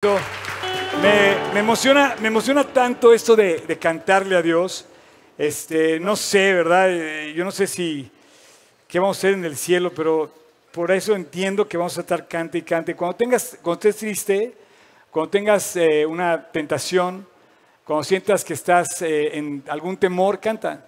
Me, emociona, me emociona tanto esto de, de cantarle a Dios. Este, no sé, ¿verdad? Eh, Yo no sé si qué vamos a hacer en el cielo, pero por eso entiendo que vamos a estar cante y cante. Cuando tengas, cuando estés triste, cuando tengas eh, una tentación, cuando sientas que estás eh, en algún temor, canta.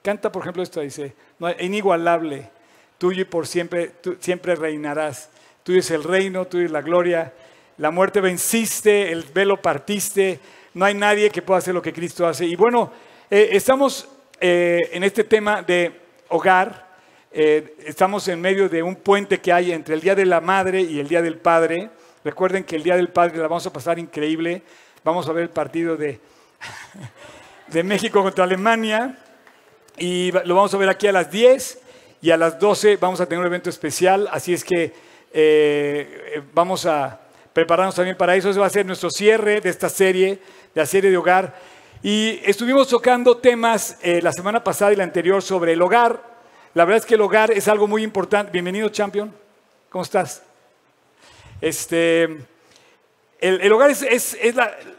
Canta, por ejemplo, esto dice, no, inigualable, tuyo y por siempre, tú siempre reinarás. Tuyo es el reino, tuyo es la gloria. La muerte venciste, el velo partiste. No hay nadie que pueda hacer lo que Cristo hace. Y bueno, eh, estamos eh, en este tema de hogar. Eh, estamos en medio de un puente que hay entre el Día de la Madre y el Día del Padre. Recuerden que el Día del Padre la vamos a pasar increíble. Vamos a ver el partido de, de México contra Alemania. Y lo vamos a ver aquí a las 10 y a las 12 vamos a tener un evento especial. Así es que vamos a prepararnos también para eso. Ese va a ser nuestro cierre de esta serie, de la serie de hogar. Y estuvimos tocando temas eh, la semana pasada y la anterior sobre el hogar. La verdad es que el hogar es algo muy importante. Bienvenido, Champion. ¿Cómo estás? Este, el, hogar es,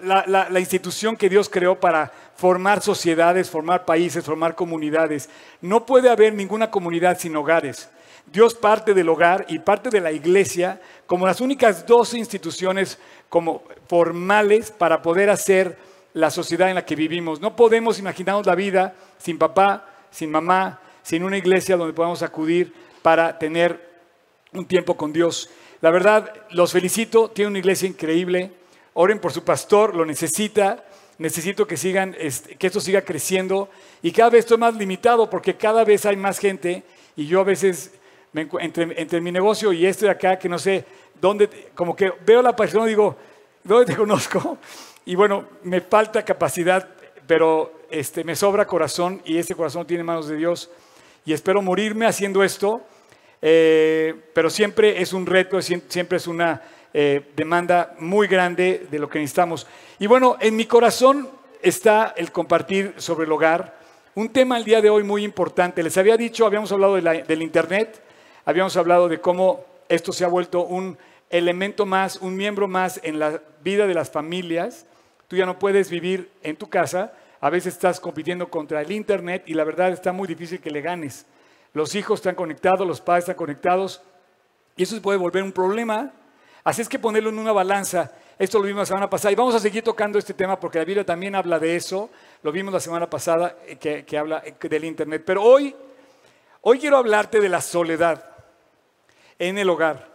la institución que Dios creó para formar sociedades, formar países, formar comunidades. No puede haber ninguna comunidad sin hogares. Dios parte del hogar y parte de la iglesia como las únicas dos instituciones como formales para poder hacer la sociedad en la que vivimos. No podemos imaginarnos la vida sin papá, sin mamá, sin una iglesia donde podamos acudir para tener un tiempo con Dios. La verdad, los felicito, tiene una iglesia increíble. Oren por su pastor, lo necesita. Necesito que sigan, este, que esto siga creciendo y cada vez estoy más limitado porque cada vez hay más gente y yo a veces entre, entre mi negocio y este de acá que no sé dónde, como que veo la persona y digo, ¿dónde te conozco? Y bueno, me falta capacidad, pero este, me sobra corazón y ese corazón tiene manos de Dios y espero morirme haciendo esto eh, pero siempre es un reto, siem- siempre es una eh, demanda muy grande de lo que necesitamos. Y bueno, en mi corazón está el compartir sobre el hogar, un tema el día de hoy muy importante. Les había dicho, habíamos hablado de la- del Internet, habíamos hablado de cómo esto se ha vuelto un elemento más, un miembro más en la vida de las familias. Tú ya no puedes vivir en tu casa, a veces estás compitiendo contra el Internet y la verdad está muy difícil que le ganes. Los hijos están conectados, los padres están conectados y eso se puede volver un problema. Así es que ponerlo en una balanza. Esto lo vimos la semana pasada y vamos a seguir tocando este tema porque la Biblia también habla de eso. Lo vimos la semana pasada eh, que, que habla eh, del Internet. Pero hoy, hoy quiero hablarte de la soledad en el hogar.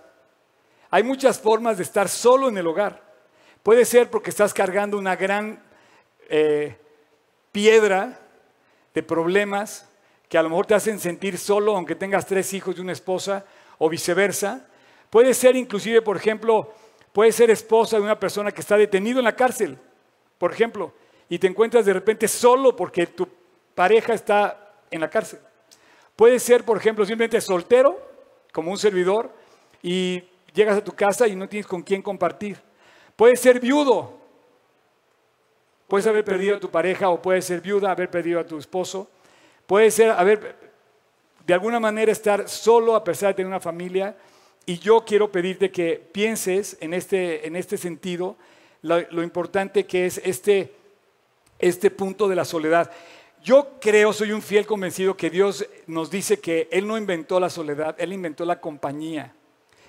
Hay muchas formas de estar solo en el hogar. Puede ser porque estás cargando una gran eh, piedra de problemas que a lo mejor te hacen sentir solo aunque tengas tres hijos y una esposa o viceversa. Puede ser inclusive, por ejemplo, puede ser esposa de una persona que está detenido en la cárcel, por ejemplo, y te encuentras de repente solo porque tu pareja está en la cárcel. Puede ser, por ejemplo, simplemente soltero, como un servidor, y llegas a tu casa y no tienes con quién compartir. Puede ser viudo. Puedes haber perdido a tu pareja o puedes ser viuda, haber perdido a tu esposo. Puede ser haber, de alguna manera, estar solo a pesar de tener una familia. Y yo quiero pedirte que pienses en este, en este sentido lo, lo importante que es este, este punto de la soledad. Yo creo, soy un fiel convencido que Dios nos dice que Él no inventó la soledad, Él inventó la compañía,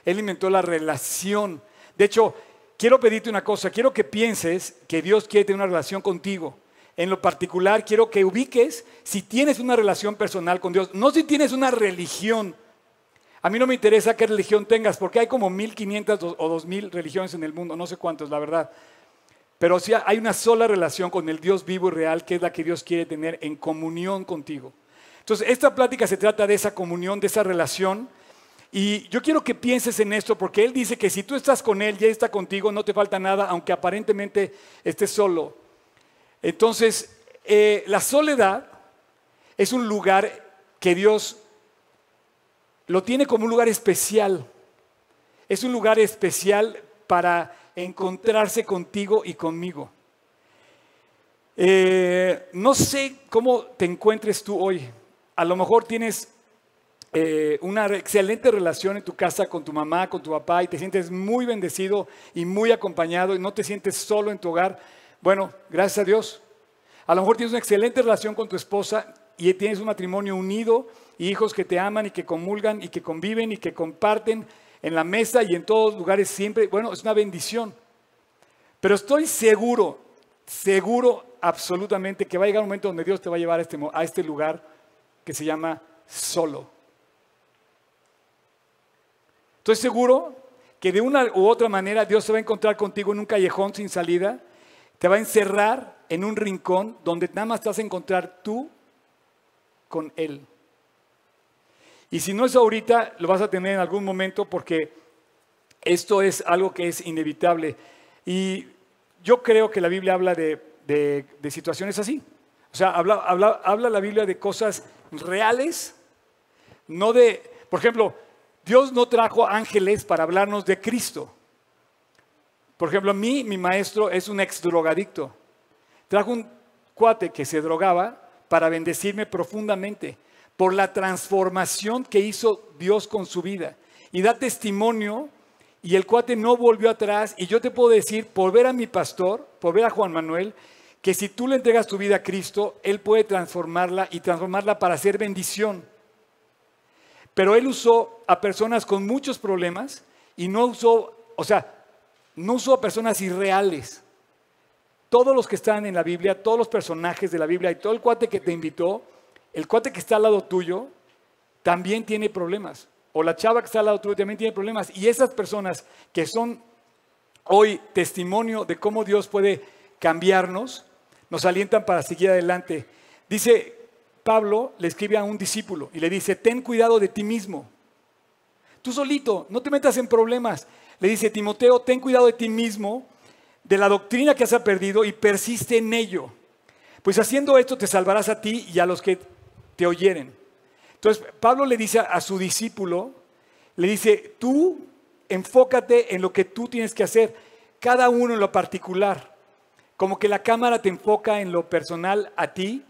Él inventó la relación. De hecho, quiero pedirte una cosa, quiero que pienses que Dios quiere tener una relación contigo. En lo particular, quiero que ubiques si tienes una relación personal con Dios, no si tienes una religión. A mí no me interesa qué religión tengas, porque hay como 1500 o- o 2000 religiones en el mundo, no sé cuántos, la verdad. Pero sí hay una sola relación con el Dios vivo y real, que es la que Dios quiere tener en comunión contigo. Entonces, esta plática se trata de esa comunión, de esa relación. Y yo quiero que pienses en esto, porque Él dice que si tú estás con Él y Él está contigo, no te falta nada, aunque aparentemente estés solo. Entonces, eh, la soledad es un lugar que Dios lo tiene como un lugar especial. Es un lugar especial para encontrarse contigo y conmigo. Eh, no sé cómo te encuentres tú hoy. A lo mejor tienes eh, una excelente relación en tu casa con tu mamá, con tu papá y te sientes muy bendecido y muy acompañado y no te sientes solo en tu hogar, bueno, gracias a Dios. A lo mejor tienes una excelente relación con tu esposa y tienes un matrimonio unido, hijos que te aman y que comulgan y que conviven y que comparten en la mesa y en todos lugares siempre. Bueno, es una bendición. Pero estoy seguro, seguro absolutamente que va a llegar un momento donde Dios te va a llevar a este, a este lugar que se llama solo. Estoy seguro que de una u otra manera Dios se va a encontrar contigo en un callejón sin salida, te va a encerrar en un rincón donde nada más te vas a encontrar tú con Él. Y si no es ahorita, lo vas a tener en algún momento porque esto es algo que es inevitable. Y yo creo que la Biblia habla de, situaciones así. O sea, habla, habla la Biblia de cosas reales, no de, por ejemplo, Dios no trajo ángeles para hablarnos de Cristo. Por ejemplo, a mí, mi maestro es un ex drogadicto. Trajo un cuate que se drogaba para bendecirme profundamente por la transformación que hizo Dios con su vida. Y da testimonio y el cuate no volvió atrás. Y yo te puedo decir, por ver a mi pastor, por ver a Juan Manuel, que si tú le entregas tu vida a Cristo, Él puede transformarla y transformarla para hacer bendición. Pero Él usó a personas con muchos problemas y no usó, o sea, no usó a personas irreales. Todos los que están en la Biblia, todos los personajes de la Biblia y todo el cuate que te invitó, el cuate que está al lado tuyo, también tiene problemas. O la chava que está al lado tuyo también tiene problemas. Y esas personas que son hoy testimonio de cómo Dios puede cambiarnos, nos alientan para seguir adelante. Dice Pablo, le escribe a un discípulo y le dice, ten cuidado de ti mismo. Tú solito, no te metas en problemas. Le dice, Timoteo, ten cuidado de ti mismo, de la doctrina que has perdido y persiste en ello. Pues haciendo esto te salvarás a ti y a los que te oyeren. Entonces, Pablo le dice a su discípulo, le dice, tú enfócate en lo que tú tienes que hacer, cada uno en lo particular. Como que la cámara te enfoca en lo personal a ti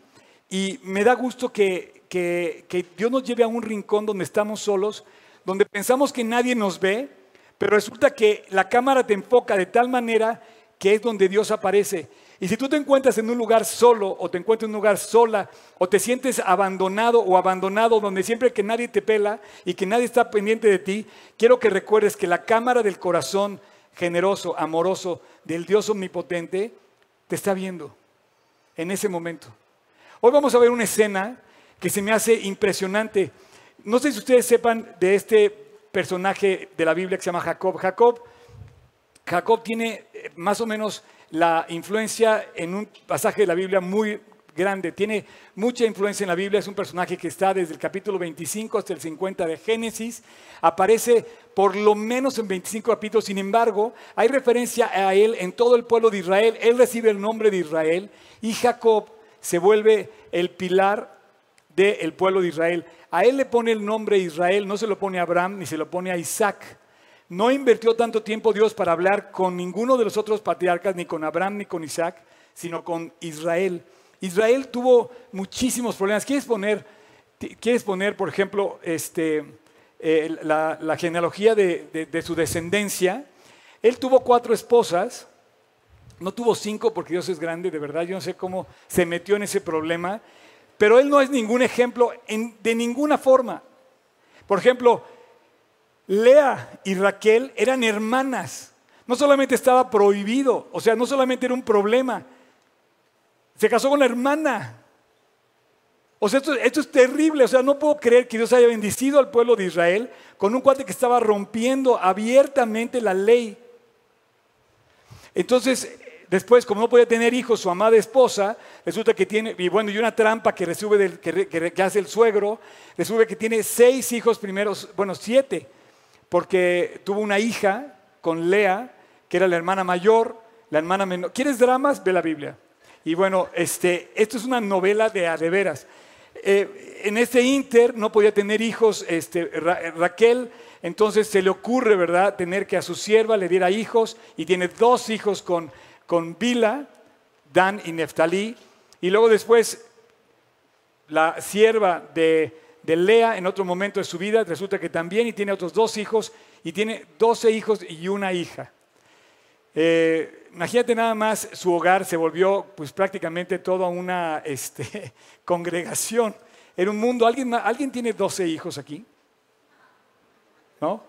y me da gusto que, que, que Dios nos lleve a un rincón donde estamos solos, donde pensamos que nadie nos ve, pero resulta que la cámara te enfoca de tal manera que es donde Dios aparece. Y si tú te encuentras en un lugar solo o te encuentras en un lugar sola o te sientes abandonado o abandonado donde siempre que nadie te pela y que nadie está pendiente de ti, quiero que recuerdes que la cámara del corazón generoso, amoroso del Dios omnipotente te está viendo en ese momento. Hoy vamos a ver una escena que se me hace impresionante. No sé si ustedes sepan de este personaje de la Biblia que se llama Jacob. Jacob, Jacob tiene eh, más o menos la influencia en un pasaje de la Biblia muy grande. Tiene mucha influencia en la Biblia. Es un personaje que está desde el capítulo 25 hasta el 50 de Génesis. Aparece por lo menos en 25 capítulos. Sin embargo, hay referencia a él en todo el pueblo de Israel. Él recibe el nombre de Israel y Jacob se vuelve el pilar del pueblo de Israel. A él le pone el nombre Israel, no se lo pone Abraham ni se lo pone a Isaac. No invirtió tanto tiempo Dios para hablar con ninguno de los otros patriarcas, ni con Abraham ni con Isaac, sino con Israel. Israel tuvo muchísimos problemas. ¿Quieres poner, quieres poner por ejemplo, este, la, genealogía de, su descendencia? Él tuvo cuatro esposas, no tuvo cinco porque Dios es grande, de verdad, yo no sé cómo se metió en ese problema, pero él no es ningún ejemplo de ninguna forma. Por ejemplo, Lea y Raquel eran hermanas. No solamente estaba prohibido, o sea, no solamente era un problema. Se casó con la hermana. O sea, esto, es terrible. O sea, no puedo creer que Dios haya bendecido al pueblo de Israel con un cuate que estaba rompiendo abiertamente la ley. Entonces, después, como no podía tener hijos, su amada esposa, resulta que tiene, y bueno, y una trampa que recibe del, que, que hace el suegro, resulta que tiene seis hijos primeros, bueno, siete porque tuvo una hija con Lea, que era la hermana mayor, la hermana menor. ¿Quieres dramas? Ve la Biblia. Y bueno, este, esto es una novela de adeveras. Eh, en este inter no podía tener hijos este, Raquel, entonces se le ocurre, ¿verdad?, tener que a su sierva le diera hijos y tiene dos hijos con, con Bila, Dan y Neftalí. Y luego después la sierva de, de Lea en otro momento de su vida, resulta que también y tiene otros dos hijos y tiene 12 hijos y una hija. Eh, imagínate nada más, su hogar se volvió pues prácticamente toda una este, congregación. Era un mundo, ¿alguien, ¿alguien tiene 12 hijos aquí? ¿No?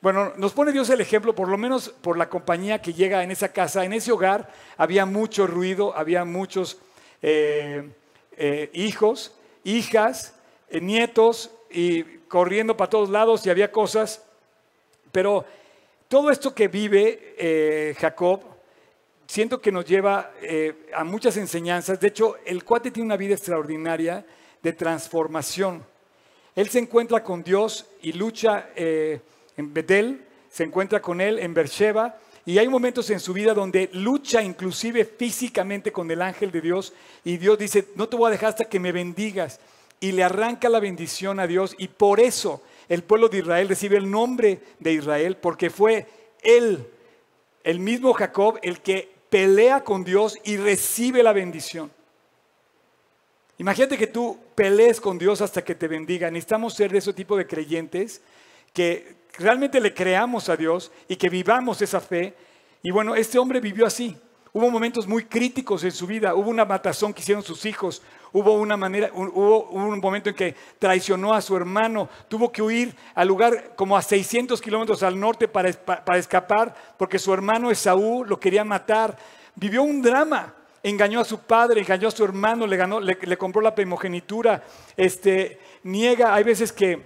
Bueno, nos pone Dios el ejemplo, por lo menos por la compañía que llega en esa casa, en ese hogar había mucho ruido, había muchos eh, eh, hijos, hijas, nietos y corriendo para todos lados y había cosas, pero todo esto que vive Jacob, siento que nos lleva a muchas enseñanzas. De hecho, el cuate tiene una vida extraordinaria de transformación. Él se encuentra con Dios y lucha en Betel, se encuentra con él en Beersheba, y hay momentos en su vida donde lucha inclusive físicamente con el ángel de Dios, y Dios dice, no te voy a dejar hasta que me bendigas, y le arranca la bendición a Dios, y por eso el pueblo de Israel recibe el nombre de Israel, porque fue él, el mismo Jacob, el que pelea con Dios y recibe la bendición. Imagínate que tú pelees con Dios hasta que te bendiga. Necesitamos ser de ese tipo de creyentes que realmente le creamos a Dios y que vivamos esa fe. Y bueno, este hombre vivió así. Hubo momentos muy críticos en su vida. Hubo una matazón que hicieron sus hijos. Hubo una manera, hubo un momento en que traicionó a su hermano. Tuvo que huir al lugar como a 600 kilómetros al norte para, para escapar porque su hermano Esaú lo quería matar. Vivió un drama. Engañó a su padre, engañó a su hermano, le, ganó, le, compró la primogenitura. Este, niega, hay veces que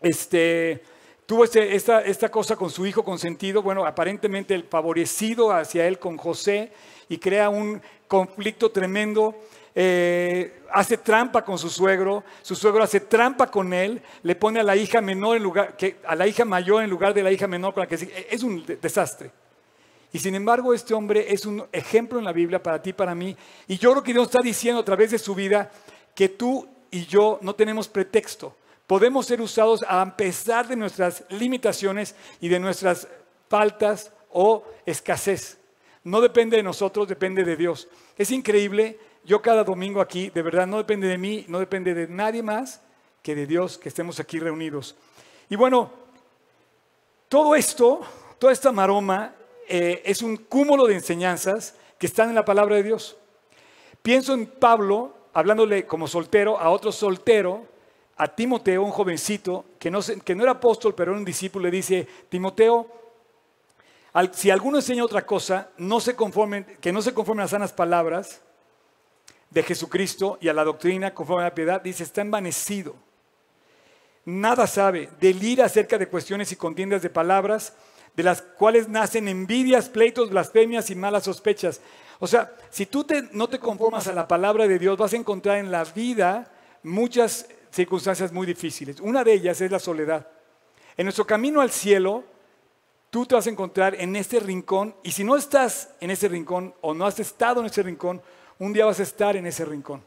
este, tuvo este, esta, cosa con su hijo consentido, bueno, aparentemente el favorecido hacia él con José y crea un conflicto tremendo. Eh, hace trampa con su suegro, su suegro hace trampa con él, le pone a la hija menor en lugar, que, a la hija mayor en lugar de la hija menor con la que es un desastre. Y sin embargo, este hombre es un ejemplo en la Biblia para ti, para mí. Y yo creo que Dios está diciendo a través de su vida que tú y yo no tenemos pretexto podemos ser usados a pesar de nuestras limitaciones y de nuestras faltas o escasez. No depende de nosotros, depende de Dios. Es increíble, yo cada domingo aquí, de verdad, no depende de mí, no depende de nadie más que de Dios que estemos aquí reunidos. Y bueno, todo esto, toda esta maroma, eh, es un cúmulo de enseñanzas que están en la palabra de Dios. Pienso en Pablo, hablándole como soltero a otro soltero, a Timoteo, un jovencito, que no, que no era apóstol, pero era un discípulo, le dice, Timoteo, si alguno enseña otra cosa, no se conformen, que no se conformen a sanas palabras de Jesucristo y a la doctrina conforme a la piedad, dice, está envanecido. Nada sabe, delira acerca de cuestiones y contiendas de palabras, de las cuales nacen envidias, pleitos, blasfemias y malas sospechas. O sea, si tú no te conformas a la palabra de Dios, vas a encontrar en la vida muchas circunstancias muy difíciles. Una de ellas es la soledad. En nuestro camino al cielo, tú te vas a encontrar en este rincón y si no estás en ese rincón o no has estado en ese rincón, un día vas a estar en ese rincón.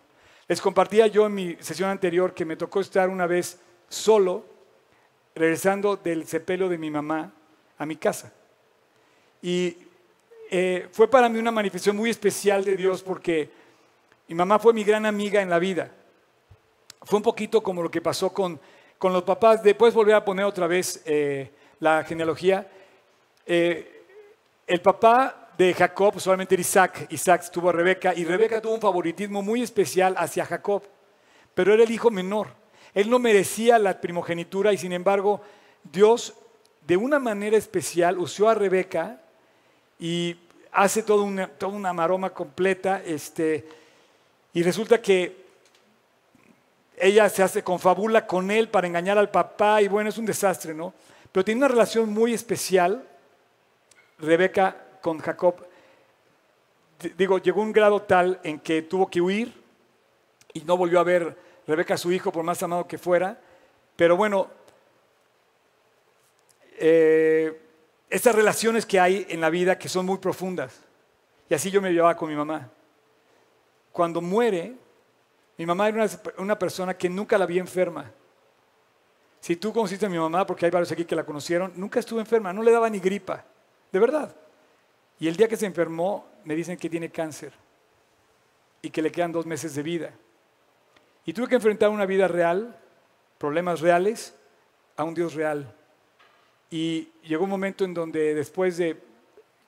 Les compartía yo en mi sesión anterior que me tocó estar una vez solo, regresando del sepelio de mi mamá a mi casa. Y eh, fue para mí una manifestación muy especial de Dios porque mi mamá fue mi gran amiga en la vida. Fue un poquito como lo que pasó con, con los papás. Después volver a poner otra vez eh, la genealogía. Eh, el papá de Jacob solamente era Isaac. Isaac tuvo a Rebeca y Rebeca tuvo un favoritismo muy especial hacia Jacob. Pero era el hijo menor. Él no merecía la primogenitura y sin embargo Dios de una manera especial usó a Rebeca y hace toda una, toda una maroma completa. Este, y resulta que ella se hace confabula con él para engañar al papá y bueno, es un desastre, ¿no? Pero tiene una relación muy especial, Rebeca con Jacob. Digo, llegó un grado tal en que tuvo que huir y no volvió a ver Rebeca a su hijo, por más amado que fuera. Pero bueno, eh, estas relaciones que hay en la vida que son muy profundas. Y así yo me llevaba con mi mamá. Cuando muere, mi mamá era una, persona que nunca la vi enferma. Si tú conociste a mi mamá, porque hay varios aquí que la conocieron, nunca estuvo enferma, no le daba ni gripa, de verdad. Y el día que se enfermó, me dicen que tiene cáncer y que le quedan dos meses de vida. Y tuve que enfrentar una vida real problemas reales a un Dios real. Y llegó un momento en donde después de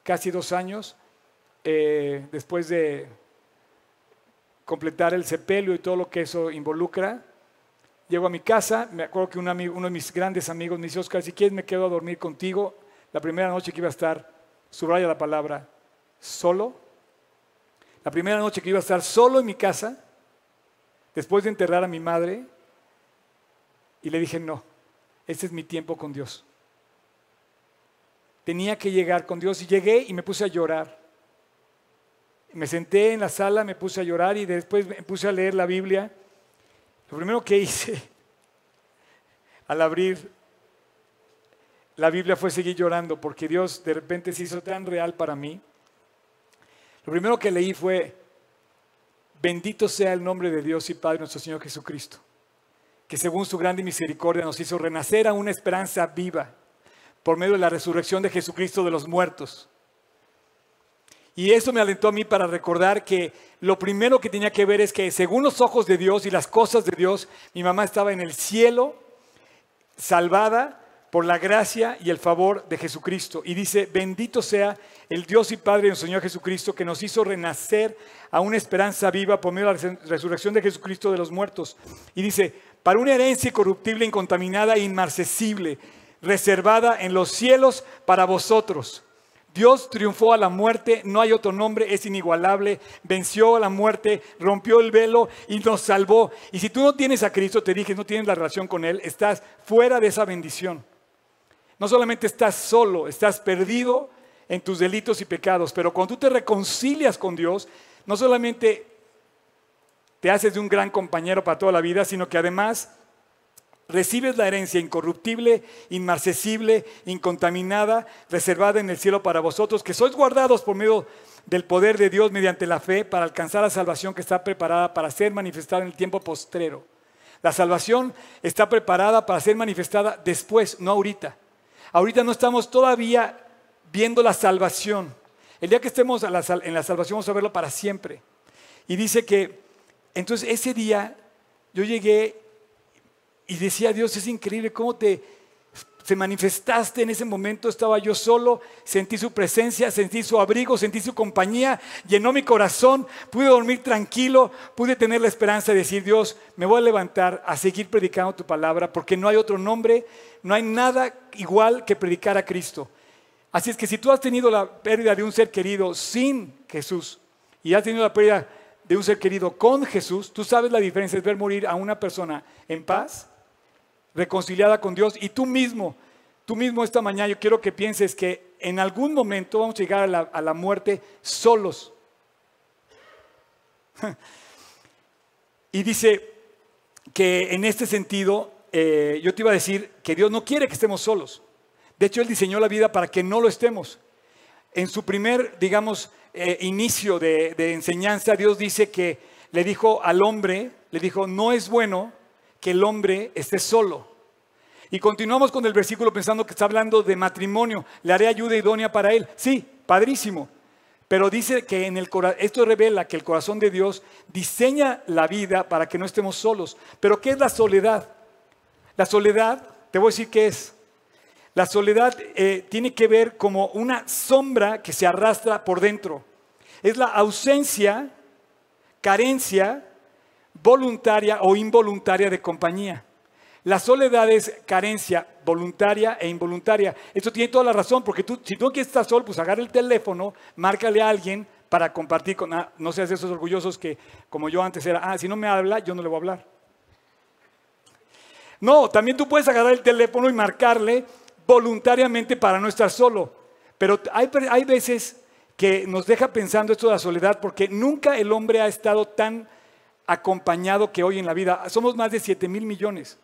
casi dos años, eh, después de completar el sepelio y todo lo que eso involucra, llego a mi casa, me acuerdo que un amigo, uno de mis grandes amigos me dice, Oscar, si quieres me quedo a dormir contigo. La primera noche que iba a estar, subraya la palabra, solo. La primera noche que iba a estar solo en mi casa, después de enterrar a mi madre, y le dije, no, este es mi tiempo con Dios. Tenía que llegar con Dios y llegué y me puse a llorar. Me senté en la sala, me puse a llorar y después me puse a leer la Biblia. Lo primero que hice al abrir la Biblia fue seguir llorando porque Dios de repente se hizo tan real para mí. Lo primero que leí fue, bendito sea el nombre de Dios y Padre nuestro Señor Jesucristo, que según su grande misericordia nos hizo renacer a una esperanza viva por medio de la resurrección de Jesucristo de los muertos. Y eso me alentó a mí para recordar que lo primero que tenía que ver es que según los ojos de Dios y las cosas de Dios, mi mamá estaba en el cielo, salvada por la gracia y el favor de Jesucristo. Y dice, bendito sea el Dios y Padre de nuestro Señor Jesucristo, que nos hizo renacer a una esperanza viva por medio de la resurrección de Jesucristo de los muertos. Y dice, para una herencia corruptible, incontaminada e inmarcesible, reservada en los cielos para vosotros. Dios triunfó a la muerte, no hay otro nombre, es inigualable, venció a la muerte, rompió el velo y nos salvó. Y si tú no tienes a Cristo, te dije, no tienes la relación con Él, estás fuera de esa bendición. No solamente estás solo, estás perdido en tus delitos y pecados, pero cuando tú te reconcilias con Dios, no solamente te haces de un gran compañero para toda la vida, sino que además recibes la herencia incorruptible, inmarcesible, incontaminada, reservada en el cielo para vosotros, que sois guardados por medio del poder de Dios mediante la fe para alcanzar la salvación que está preparada para ser manifestada en el tiempo postrero. La salvación está preparada para ser manifestada después, no ahorita. Ahorita no estamos todavía viendo la salvación. El día que estemos en la salvación vamos a verlo para siempre. Y dice que, entonces ese día yo llegué y decía, Dios, es increíble cómo te se manifestaste en ese momento, estaba yo solo, sentí su presencia, sentí su abrigo, sentí su compañía, llenó mi corazón, pude dormir tranquilo, pude tener la esperanza de decir, Dios, me voy a levantar a seguir predicando tu palabra, porque no hay otro nombre, no hay nada igual que predicar a Cristo. Así es que si tú has tenido la pérdida de un ser querido sin Jesús y has tenido la pérdida de un ser querido con Jesús, tú sabes la diferencia es ver morir a una persona en paz reconciliada con Dios y tú mismo, tú mismo esta mañana yo quiero que pienses que en algún momento vamos a llegar a la, muerte solos. y dice que en este sentido, eh, yo te iba a decir que Dios no quiere que estemos solos. De hecho, Él diseñó la vida para que no lo estemos. En su primer, digamos, eh, inicio de, de enseñanza, Dios dice que le dijo al hombre, le dijo, no es bueno que el hombre esté solo. Y continuamos con el versículo pensando que está hablando de matrimonio. Le haré ayuda idónea para él. Sí, padrísimo. Pero dice que en el esto revela que el corazón de Dios diseña la vida para que no estemos solos. Pero ¿qué es la soledad? La soledad, te voy a decir qué es. La soledad eh, tiene que ver como una sombra que se arrastra por dentro. Es la ausencia, carencia voluntaria o involuntaria de compañía. La soledad es carencia voluntaria e involuntaria. Esto tiene toda la razón, porque tú, si tú quieres estar solo, pues agarra el teléfono, márcale a alguien para compartir con... Ah, no seas de esos orgullosos que, como yo antes era, ah, si no me habla, yo no le voy a hablar. No, también tú puedes agarrar el teléfono y marcarle voluntariamente para no estar solo. Pero hay, hay veces que nos deja pensando esto de la soledad, porque nunca el hombre ha estado tan acompañado que hoy en la vida. Somos más de 7 mil millones.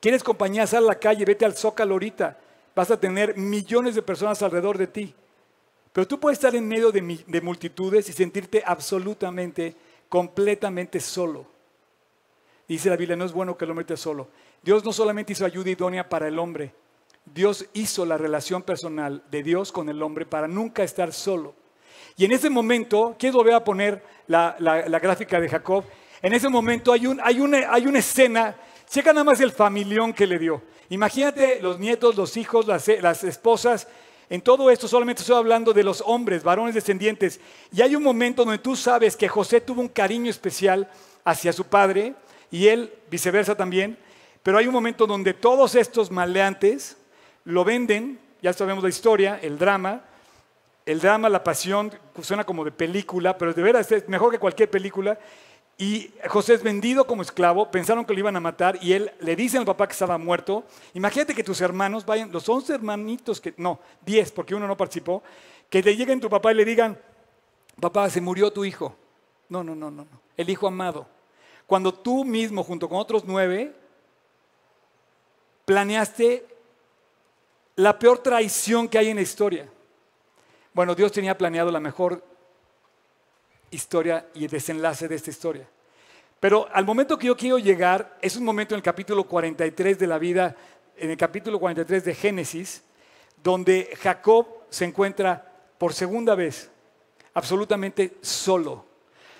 ¿Quieres compañía? Sal a la calle, vete al Zócalo ahorita. Vas a tener millones de personas alrededor de ti. Pero tú puedes estar en medio de, de multitudes y sentirte absolutamente, completamente solo. Dice la Biblia, no es bueno que el hombre esté solo. Dios no solamente hizo ayuda idónea para el hombre, Dios hizo la relación personal de Dios con el hombre para nunca estar solo. Y en ese momento, quiero volver a poner la, gráfica de Jacob, en ese momento hay una escena Checa nada más el familión que le dio. Imagínate los nietos, los hijos, las, las esposas. En todo esto solamente estoy hablando de los hombres, varones descendientes. Y hay un momento donde tú sabes que José tuvo un cariño especial hacia su padre y él viceversa también. Pero hay un momento donde todos estos maleantes lo venden, ya sabemos la historia, el drama, el drama, la pasión, suena como de película, pero de veras es mejor que cualquier película. Y José es vendido como esclavo, pensaron que lo iban a matar y él le dice al papá que estaba muerto. Imagínate que tus hermanos vayan, los 11 hermanitos, que no, 10 porque uno no participó, que le lleguen tu papá y le digan, papá, se murió tu hijo. No, no, no, no, no, el hijo amado. Cuando tú mismo, junto con otros nueve, planeaste la peor traición que hay en la historia. Bueno, Dios tenía planeado la mejor historia y el desenlace de esta historia. Pero al momento que yo quiero llegar, es un momento en el capítulo 43 de la vida, en el capítulo 43 de Génesis, donde Jacob se encuentra por segunda vez absolutamente solo.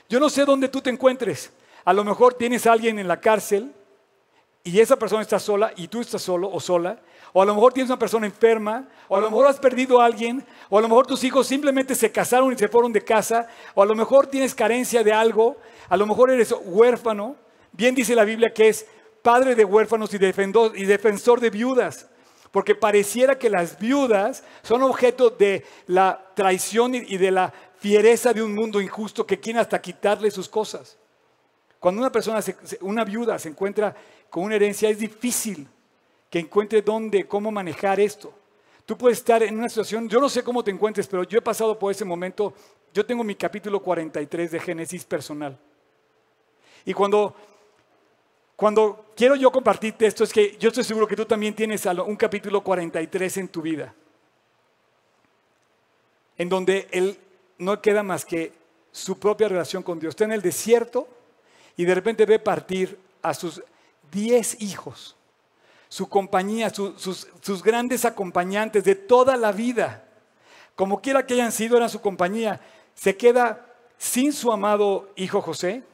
Yo no sé dónde tú te encuentres. A lo mejor tienes a alguien en la cárcel y esa persona está sola y tú estás solo o sola o a lo mejor tienes una persona enferma, o a lo mejor has perdido a alguien, o a lo mejor tus hijos simplemente se casaron y se fueron de casa, o a lo mejor tienes carencia de algo, a lo mejor eres huérfano. Bien dice la Biblia que es padre de huérfanos y defensor de viudas, porque pareciera que las viudas son objeto de la traición y de la fiereza de un mundo injusto que quiere hasta quitarle sus cosas. Cuando una persona, una viuda se encuentra con una herencia, es difícil que encuentre dónde, cómo manejar esto. Tú puedes estar en una situación, yo no sé cómo te encuentres, pero yo he pasado por ese momento. Yo tengo mi capítulo 43 de Génesis personal. Y cuando, cuando quiero yo compartirte esto, es que yo estoy seguro que tú también tienes un capítulo 43 en tu vida, en donde él no queda más que su propia relación con Dios. Está en el desierto y de repente ve partir a sus 10 hijos su compañía, sus, grandes acompañantes de toda la vida, como quiera que hayan sido, eran su compañía, se queda sin su amado hijo José,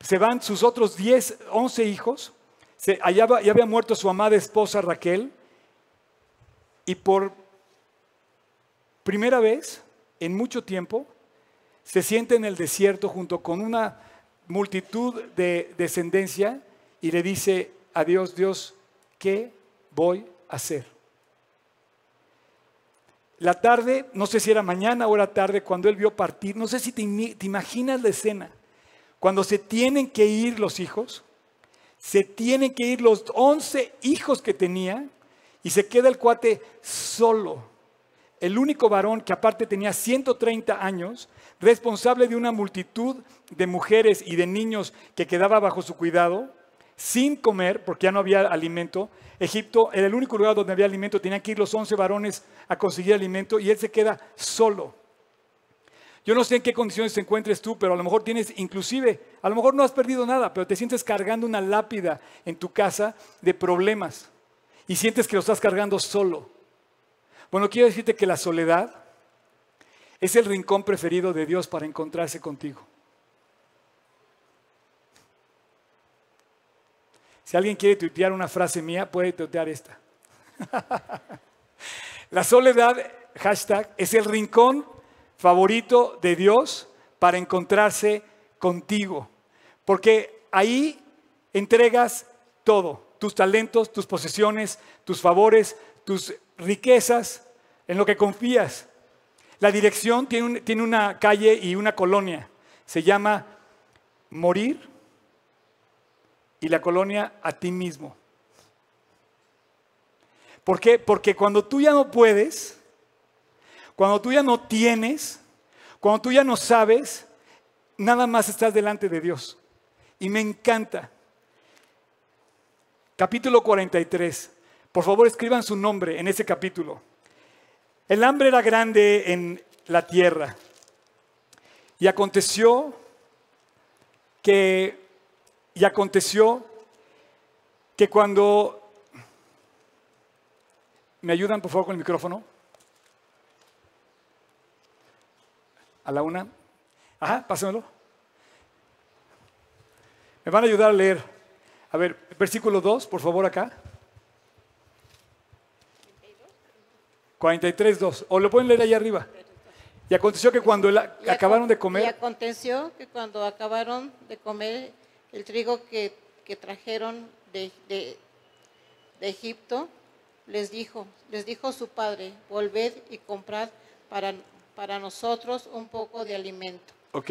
se van sus otros 10, 11 hijos, se, allá ya había muerto su amada esposa Raquel, y por primera vez en mucho tiempo se siente en el desierto junto con una multitud de descendencia y le dice a Dios, Dios, ¿qué voy a hacer? La tarde, no sé si era mañana o era tarde, cuando él vio partir, no sé si te, imaginas la escena, cuando se tienen que ir los hijos, se tienen que ir los 11 hijos que tenía y se queda el cuate solo. El único varón que aparte tenía 130 años, responsable de una multitud de mujeres y de niños que quedaba bajo su cuidado, sin comer, porque ya no había alimento. Egipto era el único lugar donde había alimento, tenían que ir los once varones a conseguir alimento y él se queda solo. Yo no sé en qué condiciones te encuentres tú, pero a lo mejor tienes, inclusive, a lo mejor no has perdido nada, pero te sientes cargando una lápida en tu casa de problemas y sientes que lo estás cargando solo. Bueno, quiero decirte que la soledad es el rincón preferido de Dios para encontrarse contigo. Si alguien quiere tuitear una frase mía, puede tuitear esta. La soledad, hashtag, es el rincón favorito de Dios para encontrarse contigo. Porque ahí entregas todo, tus talentos, tus posesiones, tus favores, tus riquezas, en lo que confías. La dirección tiene, tiene una calle y una colonia. Se llama morir y la colonia a ti mismo. ¿Por qué? Porque cuando tú ya no puedes, cuando tú ya no tienes, cuando tú ya no sabes, nada más estás delante de Dios. Y me encanta. Capítulo 43. Por favor, escriban su nombre en ese capítulo. El hambre era grande en la tierra. Y aconteció que y aconteció que cuando... ¿Me ayudan por favor con el micrófono? A la una. Ajá, pásenmelo. Me van a ayudar a leer. A ver, versículo 2, por favor, acá. 43, 2. O lo pueden leer ahí arriba. Y aconteció que cuando la- Y acabaron de Y comer, aconteció que cuando acabaron de comer el trigo que, que trajeron de, de- de Egipto, les dijo, les dijo su padre, volved y comprad para, para nosotros un poco de alimento. ok,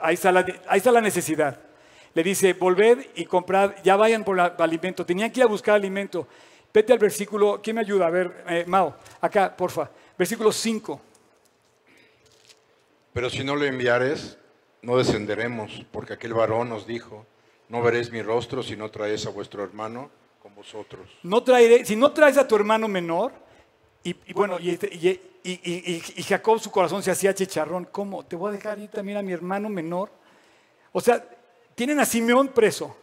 ahí está, la, ahí está la necesidad. Le dice, volved y comprad, ya vayan por la- alimento. Tenían que ir a buscar alimento. Vete al versículo, ¿quién me ayuda? A ver, eh, Mao, acá, porfa. Versículo 5. Pero si no lo enviares, no descenderemos, porque aquel varón nos dijo, no veréis mi rostro si no traéis a vuestro hermano con vosotros. No traeré, si no traes a tu hermano menor, y, y bueno, este- y Jacob su corazón se hacía chicharrón, ¿cómo? ¿Te voy a dejar ir también a mi hermano menor? O sea, tienen a Simeón preso.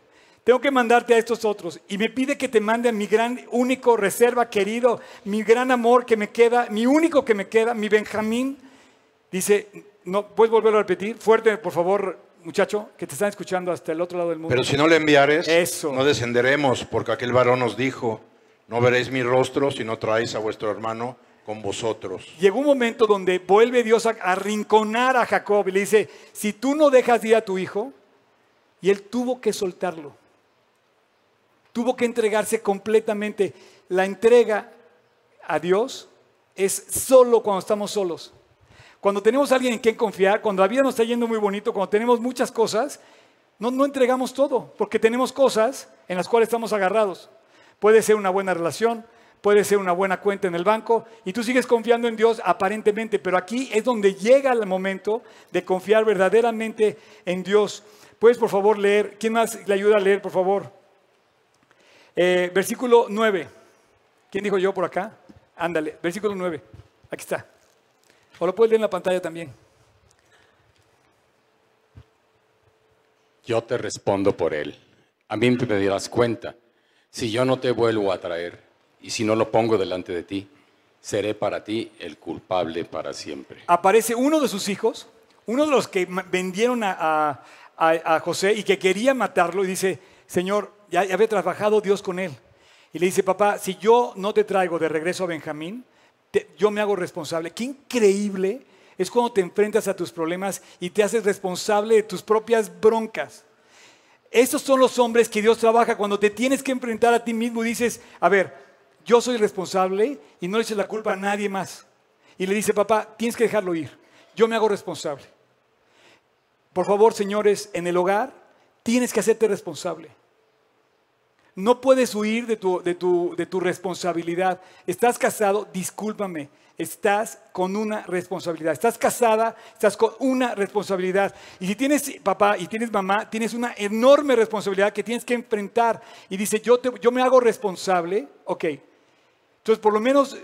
Tengo que mandarte a estos otros. Y me pide que te mande a mi gran, único reserva querido, mi gran amor que me queda, mi único que me queda, mi Benjamín. Dice, no, ¿puedes volverlo a repetir? Fuerte, por favor, muchacho, que te están escuchando hasta el otro lado del mundo. Pero si no le enviares, Eso. no descenderemos, porque aquel varón nos dijo, no veréis mi rostro si no traéis a vuestro hermano con vosotros. Llegó un momento donde vuelve Dios a arrinconar a Jacob y le dice, si tú no dejas ir a tu hijo, y él tuvo que soltarlo, tuvo que entregarse completamente. La entrega a Dios es solo cuando estamos solos. Cuando tenemos a alguien en quien confiar, cuando la vida nos está yendo muy bonito, cuando tenemos muchas cosas, no, entregamos todo, porque tenemos cosas en las cuales estamos agarrados. Puede ser una buena relación, puede ser una buena cuenta en el banco, y tú sigues confiando en Dios aparentemente, pero aquí es donde llega el momento de confiar verdaderamente en Dios. ¿Puedes por favor leer? ¿Quién más le ayuda a leer, por favor? Eh, versículo 9. ¿Quién dijo yo por acá? Ándale, versículo 9. Aquí está. O lo puedes leer en la pantalla también. Yo te respondo por él. A mí me dirás cuenta. Si yo no te vuelvo a traer y si no lo pongo delante de ti, seré para ti el culpable para siempre. aparece uno de sus hijos, uno de los que vendieron a- a José y que quería matarlo, y dice, Señor, ya, ya había trabajado Dios con él. Y le dice, papá, si yo no te traigo de regreso a Benjamín, yo me hago responsable. Qué increíble es cuando te enfrentas a tus problemas y te haces responsable de tus propias broncas. Esos son los hombres que Dios trabaja cuando te tienes que enfrentar a ti mismo y dices, a ver, yo soy responsable y no le eches la culpa a nadie más. Y le dice, papá, tienes que dejarlo ir. Yo me hago responsable. Por favor, señores, en el hogar tienes que hacerte responsable. No puedes huir de tu, de tu, de tu responsabilidad. Estás casado, discúlpame, estás con una responsabilidad. Estás casada, estás con una responsabilidad. Y si tienes papá y tienes mamá, tienes una enorme responsabilidad que tienes que enfrentar. Y dice, yo, te- yo me hago responsable, ok. Entonces, por lo menos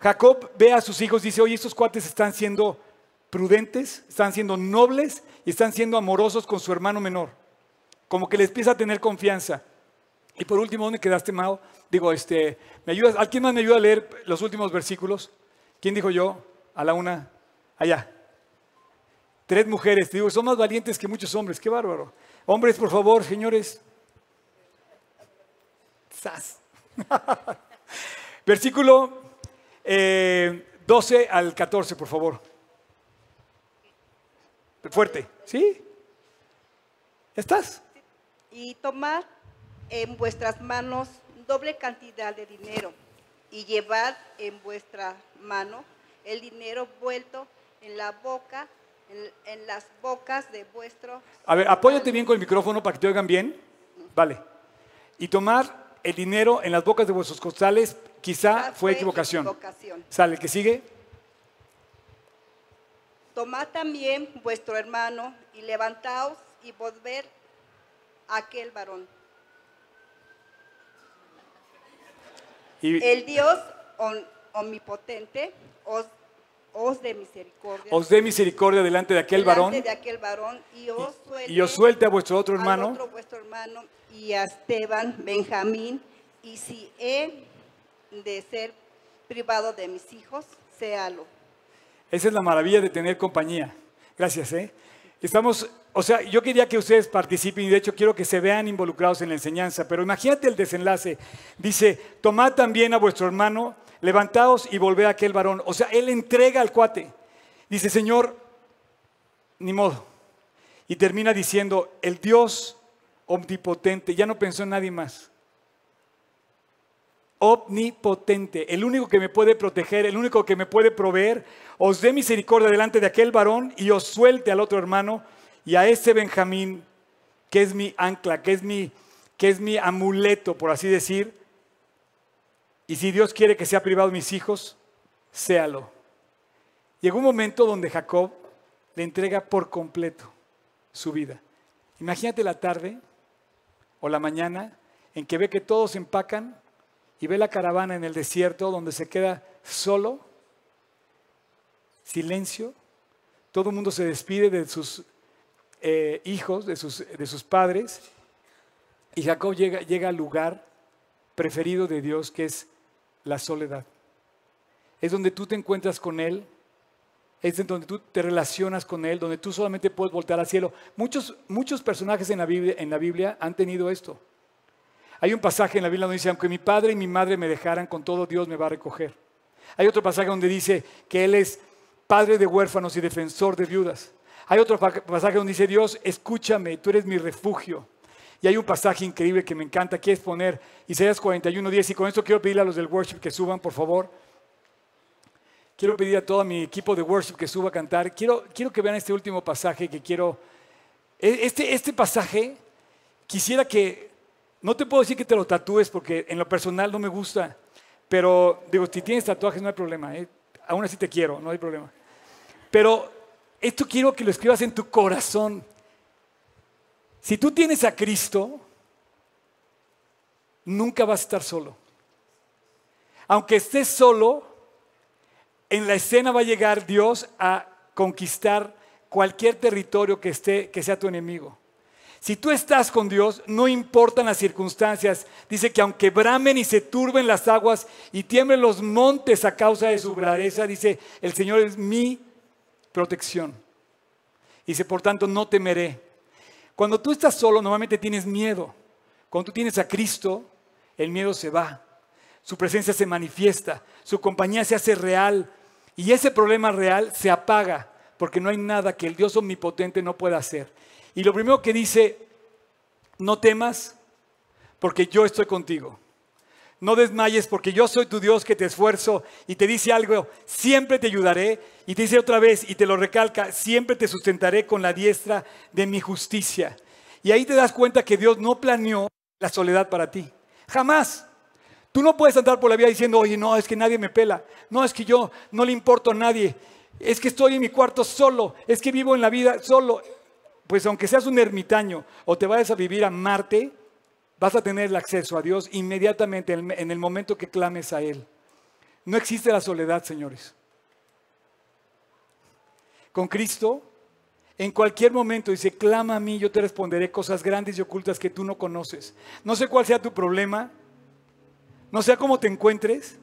Jacob ve a sus hijos dice, oye, estos cuates están siendo prudentes, están siendo nobles y están siendo amorosos con su hermano menor. Como que les empieza a tener confianza. Y por último, ¿dónde quedaste, Mao? Digo, este, ¿me ayudas? ¿Alguien más me ayuda a leer los últimos versículos? ¿Quién dijo yo? A la una, allá. Tres mujeres, te digo, son más valientes que muchos hombres, qué bárbaro. Hombres, por favor, señores. Sas. Versículo eh, 12 al 14, por favor. Fuerte, ¿sí? ¿Estás? y tomad en vuestras manos doble cantidad de dinero y llevad en vuestra mano el dinero vuelto en la boca, en, en las bocas de vuestro. A ver, apóyate bien con el micrófono para que te oigan bien. Vale. Y tomar el dinero en las bocas de vuestros costales, quizá fue equivocación. equivocación. Sale, el que sigue. Tomad también vuestro hermano y levantaos y volver a aquel varón. Y El Dios om- omnipotente os, os de misericordia. os dé misericordia delante de aquel delante varón de aquel varón y os suelte, y os suelte a vuestro otro hermano. otro vuestro hermano y a Esteban, Benjamín, y si he de ser privado de mis hijos, séalo. Esa es la maravilla de tener compañía. Gracias, ¿eh? Estamos, o sea, yo quería que ustedes participen y de hecho quiero que se vean involucrados en la enseñanza, pero imagínate el desenlace. Dice, tomad también a vuestro hermano, levantaos y volved a aquel varón. O sea, él entrega al cuate. Dice, Señor, ni modo. Y termina diciendo, el Dios omnipotente, ya no pensó en nadie más. Omnipotente, el único que me puede proteger, el único que me puede proveer, os dé misericordia delante de aquel varón y os suelte al otro hermano y a ese Benjamín, que es mi ancla, que es mi, que es mi amuleto, por así decir. Y si Dios quiere que sea privado de mis hijos, séalo. Llegó un momento donde Jacob le entrega por completo su vida. Imagínate la tarde o la mañana en que ve que todos empacan y ve la caravana en el desierto donde se queda solo, silencio, todo el mundo se despide de sus eh, hijos, de sus, de sus, padres, y Jacob llega, llega al lugar preferido de Dios que es la soledad. Es donde tú te encuentras con Él, es donde tú te relacionas con Él, donde tú solamente puedes voltar al cielo. Muchos, muchos personajes en la, Biblia, en la Biblia han tenido esto. Hay un pasaje en la Biblia donde dice, aunque mi padre y mi madre me dejaran, con todo Dios me va a recoger. Hay otro pasaje donde dice que Él es padre de huérfanos y defensor de viudas. Hay otro pasaje donde dice, Dios, escúchame, tú eres mi refugio. Y hay un pasaje increíble que me encanta, que es poner Isaías 41, 10, y con esto quiero pedirle a los del worship que suban, por favor. Quiero pedir a todo mi equipo de worship que suba a cantar. Quiero, quiero que vean este último pasaje que quiero... E, este, este pasaje quisiera que... No te puedo decir que te lo tatúes porque en lo personal no me gusta. Pero digo, si tienes tatuajes no hay problema. ¿eh? Aún así te quiero, no hay problema. Pero esto quiero que lo escribas en tu corazón. Si tú tienes a Cristo, nunca vas a estar solo. Aunque estés solo, en la escena va a llegar Dios a conquistar cualquier territorio que, esté, que sea tu enemigo. Si tú estás con Dios, no importan las circunstancias. Dice que aunque bramen y se turben las aguas y tiemblen los montes a causa de su grandeza, dice, el Señor es mi protección. Dice, por tanto, no temeré. Cuando tú estás solo, normalmente tienes miedo. Cuando tú tienes a Cristo, el miedo se va. Su presencia se manifiesta. Su compañía se hace real. Y ese problema real se apaga porque no hay nada que el Dios omnipotente no pueda hacer. Y lo primero que dice, no temas porque yo estoy contigo. No desmayes porque yo soy tu Dios que te esfuerzo y te dice algo, siempre te ayudaré. Y te dice otra vez y te lo recalca, siempre te sustentaré con la diestra de mi justicia. Y ahí te das cuenta que Dios no planeó la soledad para ti. Jamás. Tú no puedes andar por la vida diciendo, oye, no, es que nadie me pela. No, es que yo no le importo a nadie. Es que estoy en mi cuarto solo. Es que vivo en la vida solo. Pues aunque seas un ermitaño o te vayas a vivir a Marte, vas a tener el acceso a Dios inmediatamente en el momento que clames a Él. No existe la soledad, señores. Con Cristo, en cualquier momento dice, clama a mí, yo te responderé cosas grandes y ocultas que tú no conoces. No sé cuál sea tu problema, no sé cómo te encuentres.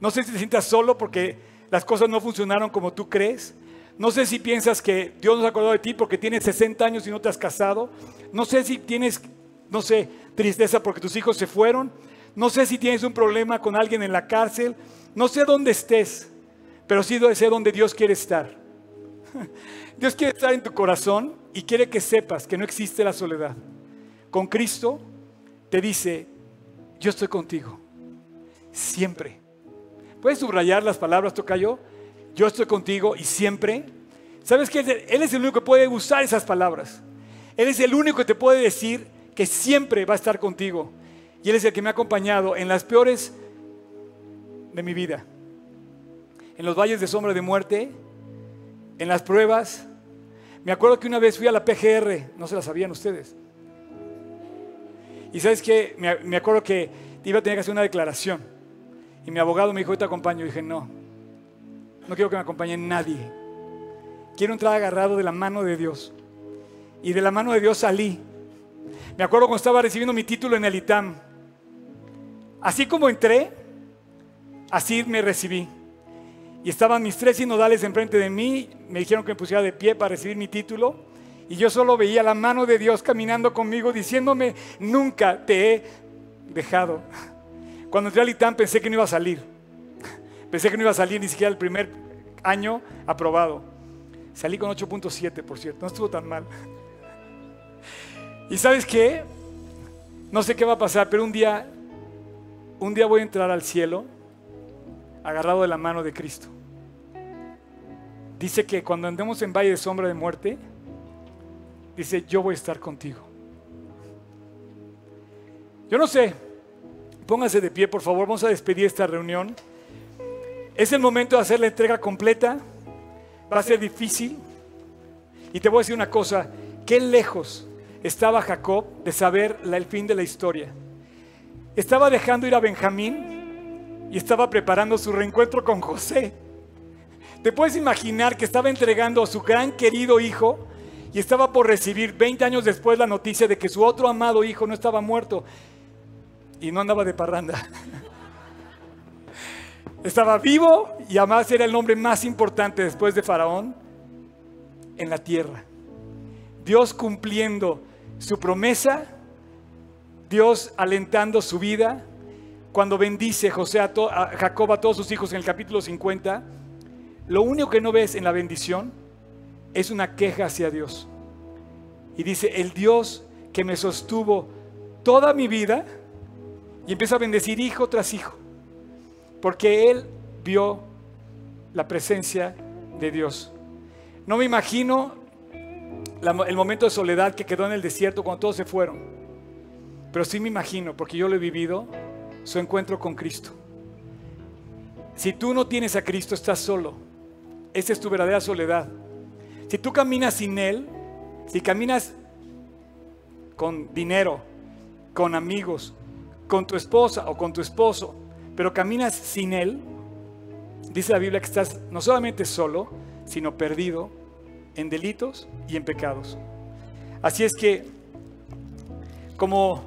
No sé si te sientas solo porque las cosas no funcionaron como tú crees. No sé si piensas que Dios no se ha acordado de ti porque tienes 60 años y no te has casado. No sé si tienes, no sé, tristeza porque tus hijos se fueron. No sé si tienes un problema con alguien en la cárcel. No sé dónde estés, pero sí sé dónde Dios quiere estar. Dios quiere estar en tu corazón y quiere que sepas que no existe la soledad. Con Cristo te dice, yo estoy contigo siempre. ¿Puedes subrayar las palabras, Tocayo? Yo estoy contigo y siempre. ¿Sabes que Él es el único que puede usar esas palabras. Él es el único que te puede decir que siempre va a estar contigo. Y Él es el que me ha acompañado en las peores de mi vida. En los valles de sombra de muerte, en las pruebas. Me acuerdo que una vez fui a la PGR, no se la sabían ustedes. Y sabes que me acuerdo que iba a tener que hacer una declaración. Y mi abogado me dijo, te acompaño. Y dije, no, no quiero que me acompañe nadie. Quiero entrar agarrado de la mano de Dios. Y de la mano de Dios salí. Me acuerdo cuando estaba recibiendo mi título en el ITAM. Así como entré, así me recibí. Y estaban mis tres sinodales enfrente de mí. Me dijeron que me pusiera de pie para recibir mi título. Y yo solo veía la mano de Dios caminando conmigo diciéndome, nunca te he dejado. Cuando entré al ITAM pensé que no iba a salir. Pensé que no iba a salir ni siquiera el primer año aprobado. Salí con 8.7, por cierto. No estuvo tan mal. ¿Y sabes qué? No sé qué va a pasar, pero un día, un día voy a entrar al cielo agarrado de la mano de Cristo. Dice que cuando andemos en valle de sombra de muerte, dice, yo voy a estar contigo. Yo no sé, póngase de pie, por favor, vamos a despedir esta reunión. Es el momento de hacer la entrega completa, va a ser difícil. Y te voy a decir una cosa, qué lejos estaba Jacob de saber el fin de la historia. Estaba dejando ir a Benjamín y estaba preparando su reencuentro con José. ¿Te puedes imaginar que estaba entregando a su gran querido hijo y estaba por recibir 20 años después la noticia de que su otro amado hijo no estaba muerto y no andaba de parranda? Estaba vivo y además era el nombre más importante después de Faraón en la tierra. Dios cumpliendo su promesa, Dios alentando su vida. Cuando bendice José a, Jacob a todos sus hijos en el capítulo 50, lo único que no ves en la bendición es una queja hacia Dios. Y dice, el Dios que me sostuvo toda mi vida, y empieza a bendecir hijo tras hijo, porque él vio la presencia de Dios. No me imagino el momento de soledad que quedó en el desierto cuando todos se fueron, pero sí me imagino, porque yo lo he vivido, su encuentro con Cristo. Si tú no tienes a Cristo, estás solo. Esa es tu verdadera soledad. Si tú caminas sin Él, si caminas con dinero, con amigos, con tu esposa o con tu esposo, pero caminas sin Él, dice la Biblia que estás no solamente solo, sino perdido en delitos y en pecados. Así es que, como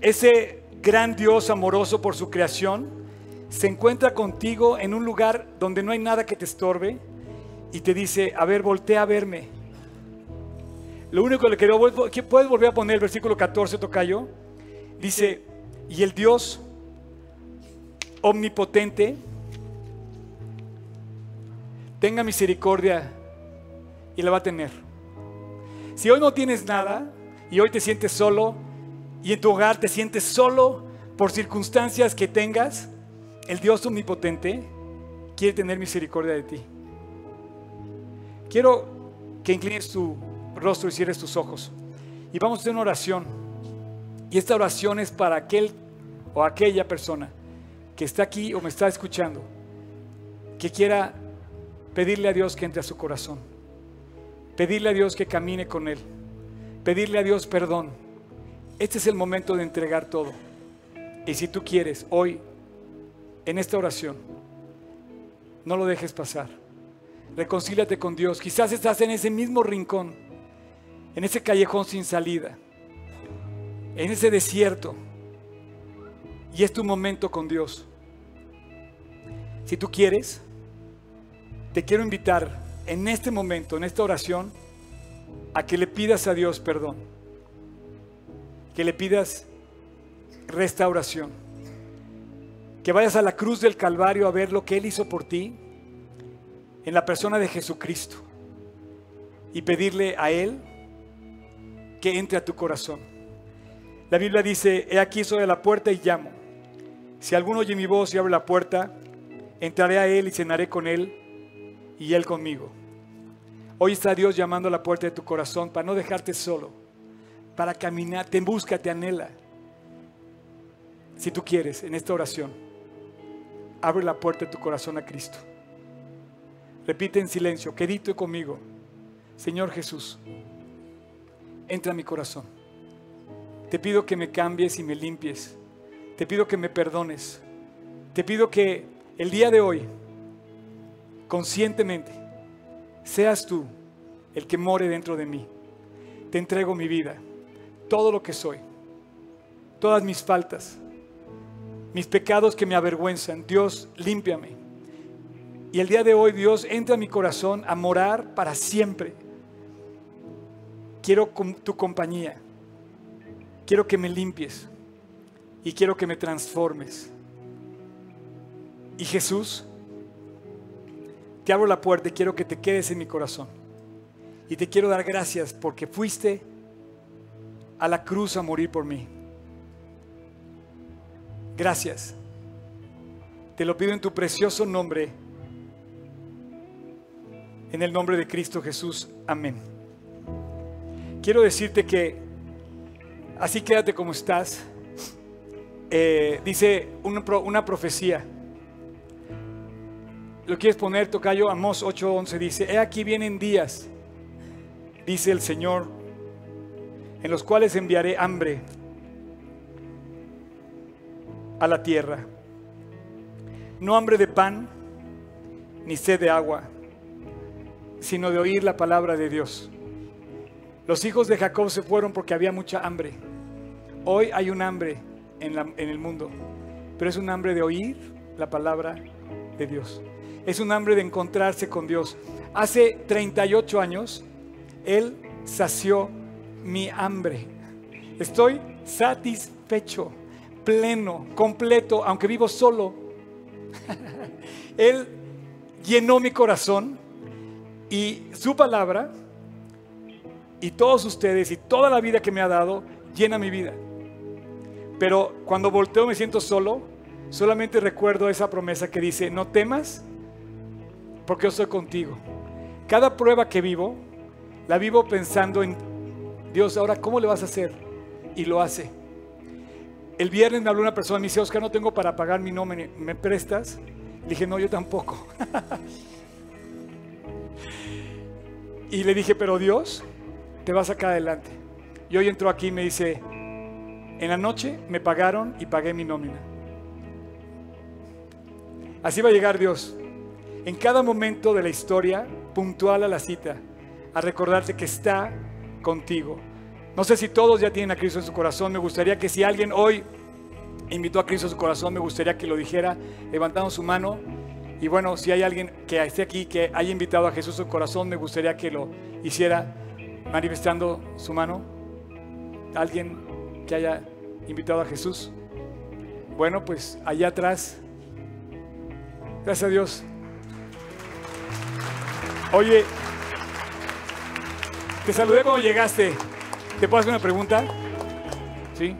ese gran Dios amoroso por su creación, se encuentra contigo en un lugar donde no hay nada que te estorbe y te dice, a ver, voltea a verme. Lo único que quiero, puedes volver a poner el versículo 14, Tocayo. Dice, y el Dios omnipotente tenga misericordia y la va a tener. Si hoy no tienes nada y hoy te sientes solo y en tu hogar te sientes solo por circunstancias que tengas, el Dios omnipotente quiere tener misericordia de ti. Quiero que inclines tu rostro y cierres tus ojos. Y vamos a hacer una oración. Y esta oración es para aquel o aquella persona que está aquí o me está escuchando, que quiera pedirle a Dios que entre a su corazón. Pedirle a Dios que camine con Él. Pedirle a Dios perdón. Este es el momento de entregar todo. Y si tú quieres, hoy en esta oración. No lo dejes pasar. Reconcíliate con Dios. Quizás estás en ese mismo rincón, en ese callejón sin salida, en ese desierto. Y es tu momento con Dios. Si tú quieres, te quiero invitar en este momento, en esta oración, a que le pidas a Dios perdón. Que le pidas restauración que vayas a la cruz del Calvario a ver lo que Él hizo por ti en la persona de Jesucristo y pedirle a Él que entre a tu corazón. La Biblia dice, he aquí soy la puerta y llamo. Si alguno oye mi voz y abre la puerta, entraré a Él y cenaré con Él y Él conmigo. Hoy está Dios llamando a la puerta de tu corazón para no dejarte solo, para caminar, te busca, te anhela. Si tú quieres, en esta oración abre la puerta de tu corazón a Cristo. Repite en silencio, quedito conmigo, Señor Jesús, entra a mi corazón. Te pido que me cambies y me limpies. Te pido que me perdones. Te pido que el día de hoy, conscientemente, seas tú el que more dentro de mí. Te entrego mi vida, todo lo que soy, todas mis faltas, mis pecados que me avergüenzan. Dios, límpiame. Y el día de hoy, Dios, entra a mi corazón a morar para siempre. quiero tu compañía. Quiero que me limpies y quiero que me transformes. Y Jesús, te abro la puerta y quiero que te quedes en mi corazón. Y te quiero dar gracias porque fuiste a la cruz a morir por mí. Gracias. Te lo pido en tu precioso nombre. En el nombre de Cristo Jesús. Amén. Quiero decirte que así quédate como estás. Eh, dice una, pro- una profecía. ¿Lo quieres poner, Tocayo? Amós 8:11 dice, He aquí vienen días, dice el Señor, en los cuales enviaré hambre a la tierra. No hambre de pan, ni sed de agua, sino de oír la palabra de Dios. Los hijos de Jacob se fueron porque había mucha hambre. Hoy hay un hambre en, el mundo, pero es un hambre de oír la palabra de Dios. Es un hambre de encontrarse con Dios. Hace 38 años, Él sació mi hambre. Estoy satisfecho, pleno, completo, aunque vivo solo. Él llenó mi corazón y su palabra y todos ustedes y toda la vida que me ha dado llena mi vida. Pero cuando volteo me siento solo, solamente recuerdo esa promesa que dice, no temas porque yo estoy contigo. Cada prueba que vivo, la vivo pensando en Dios, ahora, ¿cómo le vas a hacer? Y lo hace. El viernes me habló una persona, me dice, Oscar, no tengo para pagar mi nómina, ¿me prestas? Le dije, no, yo tampoco. y le dije, pero Dios te va a sacar adelante. Y hoy entró aquí y me dice, en la noche me pagaron y pagué mi nómina. Así va a llegar Dios. En cada momento de la historia, puntual a la cita, a recordarte que está contigo. No sé si todos ya tienen a Cristo en su corazón. Me gustaría que si alguien hoy invitó a Cristo a su corazón, me gustaría que lo dijera levantando su mano. Y bueno, si hay alguien que esté aquí que haya invitado a Jesús a su corazón, me gustaría que lo hiciera manifestando su mano. Alguien que haya invitado a Jesús. Bueno, pues allá atrás. Gracias a Dios. Oye, te saludé cuando llegaste. ¿Te puedo hacer una pregunta? ¿Sí?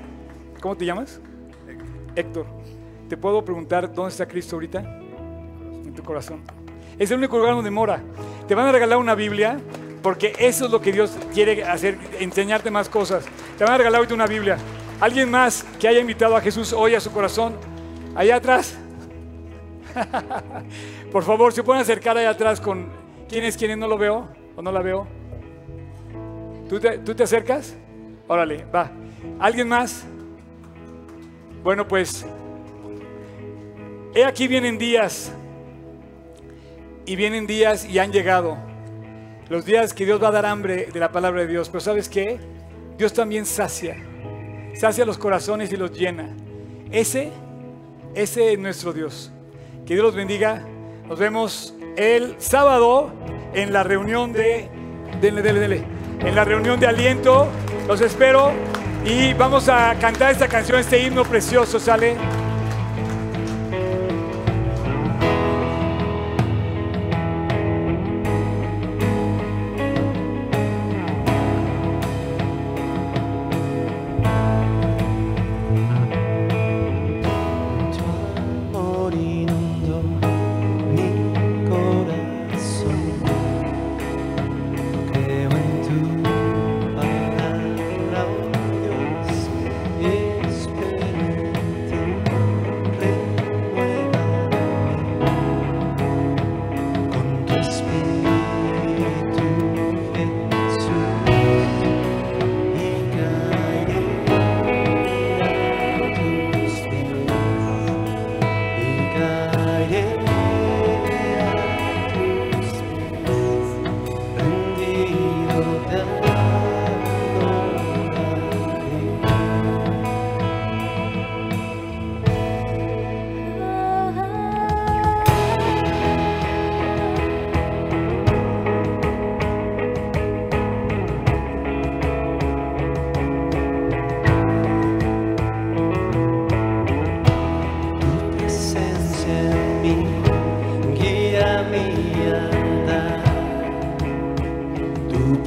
¿Cómo te llamas? Héctor. ¿Te puedo preguntar dónde está Cristo ahorita? En tu corazón. Es el único lugar donde mora. Te van a regalar una Biblia porque eso es lo que Dios quiere hacer, enseñarte más cosas. Te van a regalar ahorita una Biblia. ¿Alguien más que haya invitado a Jesús hoy a su corazón? Allá atrás. Por favor, se pueden acercar allá atrás con quién es quién no lo veo o no la veo. ¿Tú te, tú te acercas? Órale, va. ¿Alguien más? Bueno, pues, he aquí vienen días y vienen días y han llegado. Los días que Dios va a dar hambre de la palabra de Dios. Pero ¿sabes qué? Dios también sacia. Sacia los corazones y los llena. Ese, ese es nuestro Dios. Que Dios los bendiga. Nos vemos el sábado en la reunión de... Dele, dele, dele. En la reunión de aliento. Los espero. Y vamos a cantar esta canción, este himno precioso, ¿sale?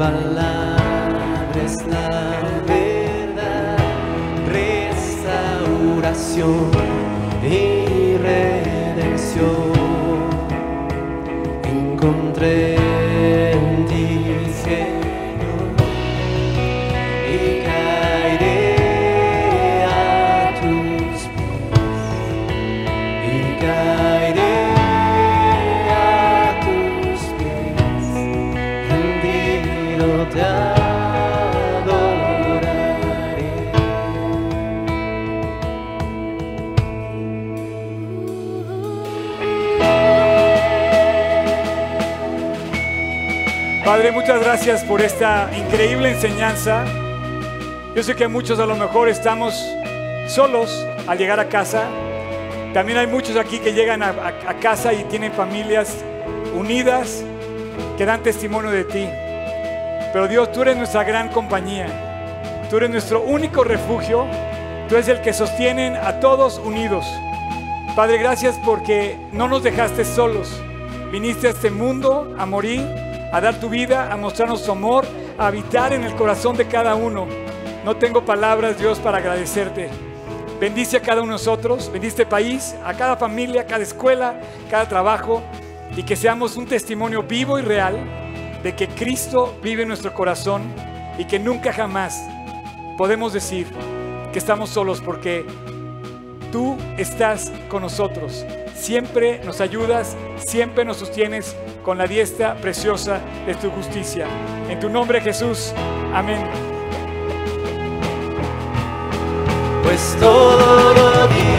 Tu palabra increíble enseñanza. Yo sé que muchos a lo mejor estamos solos al llegar a casa. También hay muchos aquí que llegan a, casa y tienen familias unidas que dan testimonio de ti. Pero Dios, tú eres nuestra gran compañía. Tú eres nuestro único refugio. Tú eres el que sostienen a todos unidos. Padre, gracias porque no nos dejaste solos. Viniste a este mundo a morir, a dar tu vida, a mostrarnos tu amor, habitar en el corazón de cada uno. No tengo palabras, Dios, para agradecerte. Bendice a cada uno de nosotros, bendice este país, a cada familia, a cada escuela, cada trabajo, y que seamos un testimonio vivo y real de que Cristo vive en nuestro corazón y que nunca jamás podemos decir que estamos solos porque Tú estás con nosotros. Siempre nos ayudas, siempre nos sostienes con la diestra preciosa de tu justicia. En tu nombre Jesús. Amén. Pues todo lo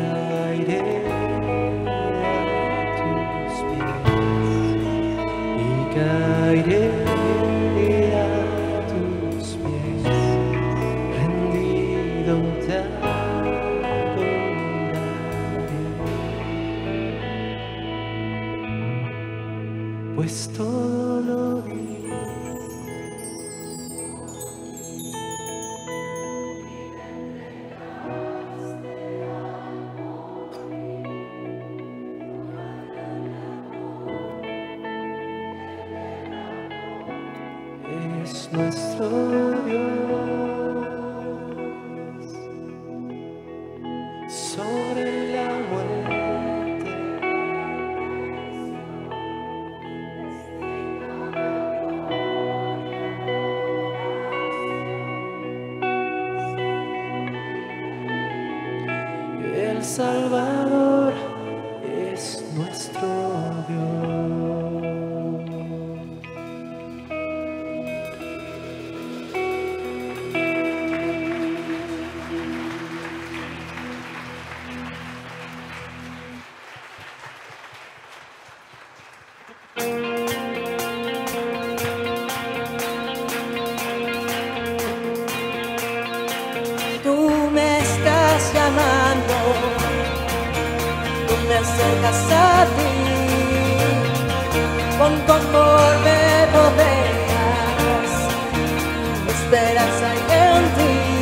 adoraré. Y esperanza en ti.